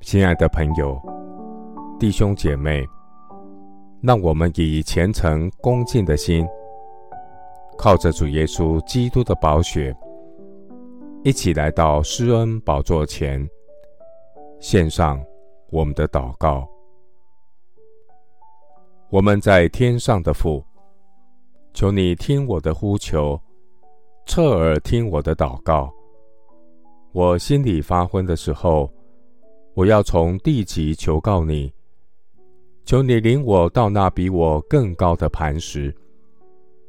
亲爱的朋友、弟兄姐妹，让我们以虔诚恭敬的心，靠着主耶稣基督的宝血，一起来到施恩宝座前，献上我们的祷告。我们在天上的父，求你听我的呼求，侧耳听我的祷告。我心里发昏的时候，我要从地极求告你，求你领我到那比我更高的磐石，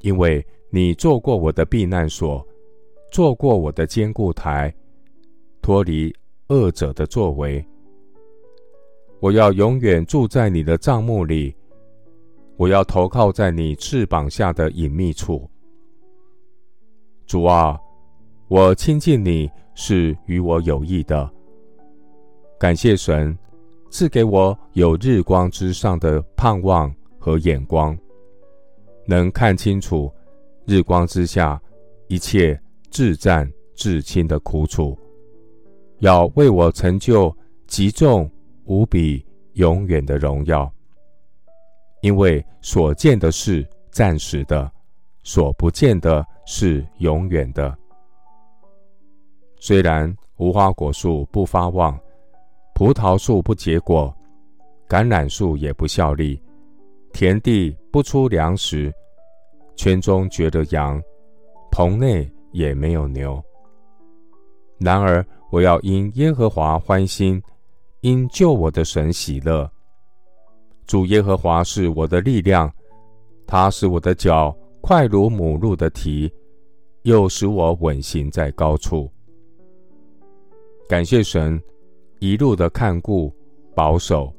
因为你做过我的避难所，做过我的坚固台，脱离恶者的作为。我要永远住在你的帐幕里，我要投靠在你翅膀下的隐秘处。主啊，我亲近你是与我有益的。感谢神赐给我有日光之上的盼望和眼光，能看清楚日光之下一切至暂至轻的苦楚，要为我成就极重无比永远的荣耀。因为所见的是暂时的，所不见的是永远的。虽然无花果树不发旺。葡萄树不结果，橄榄树也不效力，田地不出粮食，圈中绝了羊，棚内也没有牛。然而我要因耶和华欢心，因救我的神喜乐。主耶和华是我的力量，他使我的脚快如母鹿的蹄，又使我稳行在高处。感谢神。一路的看顾、保守，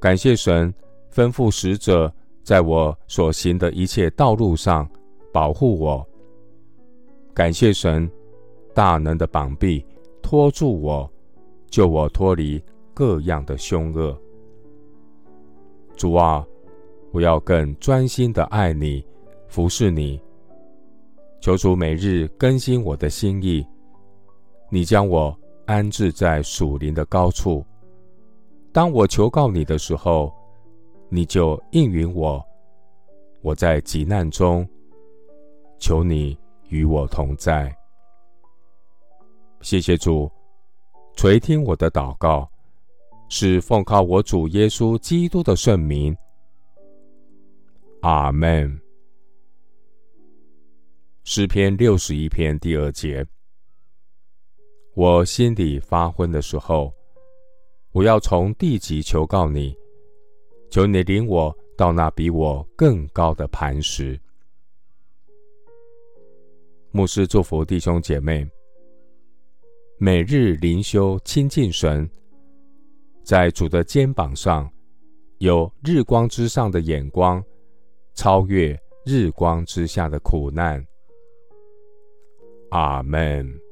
感谢神吩咐使者在我所行的一切道路上保护我。感谢神大能的膀臂托住我，救我脱离各样的凶恶。主啊，我要更专心的爱你、服侍你。求主每日更新我的心意，你将我。安置在属灵的高处。当我求告你的时候，你就应允我。我在急难中，求你与我同在。谢谢主垂听我的祷告，是奉靠我主耶稣基督的圣名。阿门。诗篇六十一篇第二节。我心里发昏的时候，我要从地极求告你，求你领我到那比我更高的磐石。牧师祝福弟兄姐妹，每日灵修亲近神，在主的肩膀上有日光之上的眼光，超越日光之下的苦难。阿门。